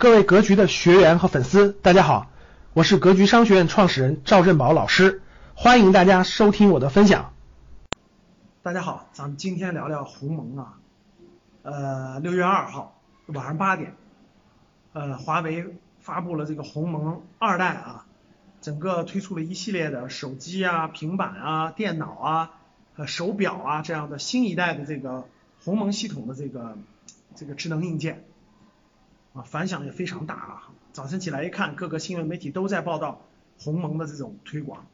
各位格局的学员和粉丝，大家好，我是格局商学院创始人赵振宝老师，欢迎大家收听我的分享。大家好，咱们今天聊聊鸿蒙啊，呃，六月二号晚上八点，呃，华为发布了这个鸿蒙二代啊，整个推出了一系列的手机啊、平板啊、电脑啊、呃手表啊这样的新一代的这个鸿蒙系统的这个这个智能硬件。啊，反响也非常大啊！早晨起来一看，各个新闻媒体都在报道鸿蒙的这种推广。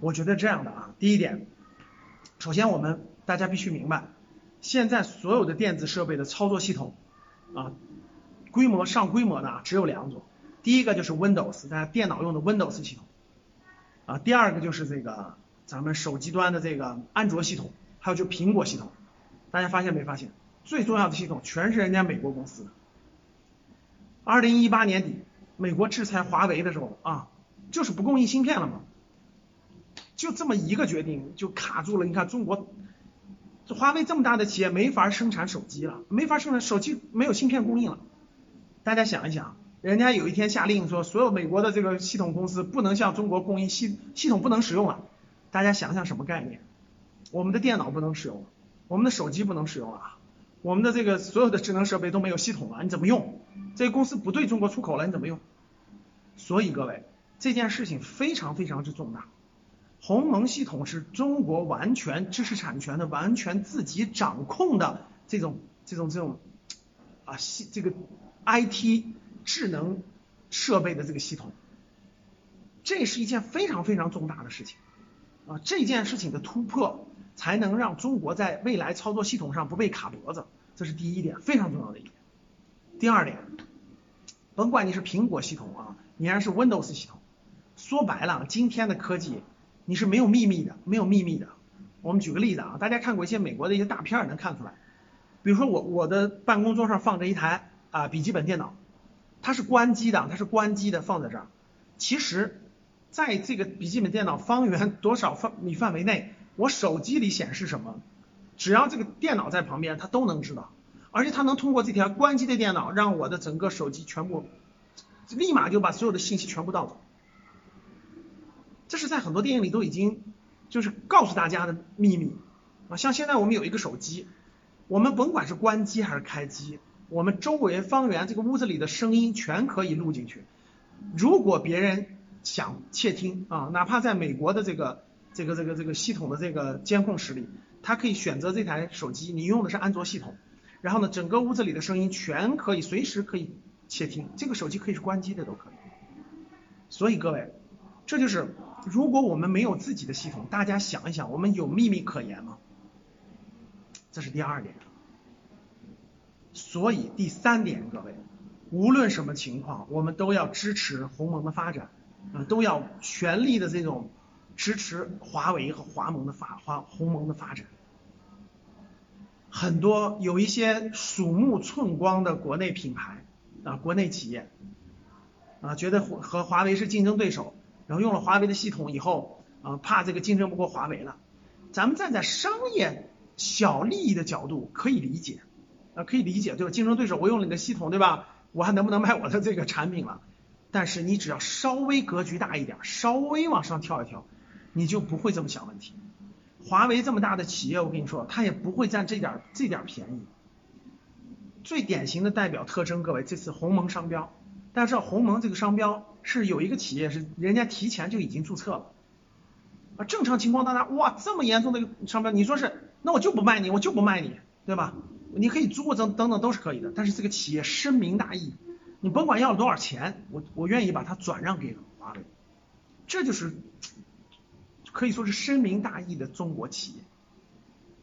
我觉得这样的啊，第一点，首先我们大家必须明白，现在所有的电子设备的操作系统啊，规模上规模的只有两种，第一个就是 Windows，大家电脑用的 Windows 系统啊，第二个就是这个咱们手机端的这个安卓系统，还有就苹果系统。大家发现没发现，最重要的系统全是人家美国公司的。二零一八年底，美国制裁华为的时候啊，就是不供应芯片了嘛，就这么一个决定就卡住了。你看中国，这华为这么大的企业没法生产手机了，没法生产手机没有芯片供应了。大家想一想，人家有一天下令说，所有美国的这个系统公司不能向中国供应系系统不能使用了。大家想想什么概念？我们的电脑不能使用了，我们的手机不能使用了。我们的这个所有的智能设备都没有系统了，你怎么用？这公司不对中国出口了，你怎么用？所以各位，这件事情非常非常之重大。鸿蒙系统是中国完全知识产权的、完全自己掌控的这种这种这种啊系这个 IT 智能设备的这个系统，这是一件非常非常重大的事情啊！这件事情的突破。才能让中国在未来操作系统上不被卡脖子，这是第一点，非常重要的一点。第二点，甭管你是苹果系统啊，你还是 Windows 系统，说白了，今天的科技你是没有秘密的，没有秘密的。我们举个例子啊，大家看过一些美国的一些大片能看出来，比如说我我的办公桌上放着一台啊笔记本电脑，它是关机的，它是关机的放在这儿，其实在这个笔记本电脑方圆多少范米范围内。我手机里显示什么，只要这个电脑在旁边，它都能知道，而且它能通过这条关机的电脑，让我的整个手机全部立马就把所有的信息全部盗走。这是在很多电影里都已经就是告诉大家的秘密啊。像现在我们有一个手机，我们甭管是关机还是开机，我们周围方圆这个屋子里的声音全可以录进去。如果别人想窃听啊，哪怕在美国的这个。这个这个这个系统的这个监控室里，他可以选择这台手机，你用的是安卓系统，然后呢，整个屋子里的声音全可以随时可以窃听，这个手机可以是关机的都可以。所以各位，这就是如果我们没有自己的系统，大家想一想，我们有秘密可言吗？这是第二点。所以第三点，各位，无论什么情况，我们都要支持鸿蒙的发展，啊，都要全力的这种。支持华为和华盟的发华鸿蒙的发展，很多有一些鼠目寸光的国内品牌啊，国内企业啊，觉得和华为是竞争对手，然后用了华为的系统以后啊，怕这个竞争不过华为了。咱们站在商业小利益的角度可以理解啊，可以理解，对吧？竞争对手我用了你的系统，对吧？我还能不能卖我的这个产品了？但是你只要稍微格局大一点，稍微往上跳一跳。你就不会这么想问题。华为这么大的企业，我跟你说，它也不会占这点这点便宜。最典型的代表特征，各位，这次鸿蒙商标，大家知道鸿蒙这个商标是有一个企业是人家提前就已经注册了。啊，正常情况当中，哇，这么严重的个商标，你说是，那我就不卖你，我就不卖你，对吧？你可以租等等等都是可以的。但是这个企业深明大义，你甭管要了多少钱，我我愿意把它转让给华为，这就是。可以说是深明大义的中国企业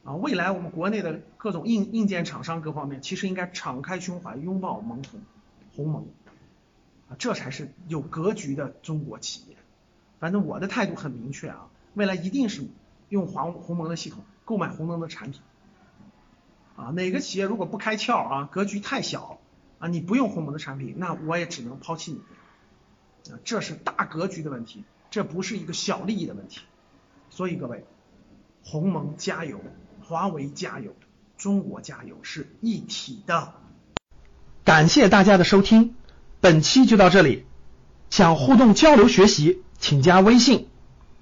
啊！未来我们国内的各种硬硬件厂商各方面，其实应该敞开胸怀拥抱蒙宏鸿蒙啊，这才是有格局的中国企业。反正我的态度很明确啊，未来一定是用黄鸿蒙的系统购买鸿蒙的产品啊。哪个企业如果不开窍啊，格局太小啊，你不用鸿蒙的产品，那我也只能抛弃你啊。这是大格局的问题，这不是一个小利益的问题。所以各位，鸿蒙加油，华为加油，中国加油是一体的。感谢大家的收听。本期就到这里，想互动交流学习，请加微信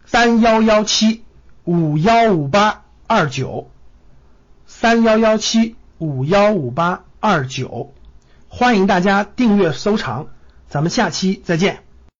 三幺幺七五幺五八二九三幺幺七五幺五八二九，欢迎大家订阅收藏，咱们下期再见。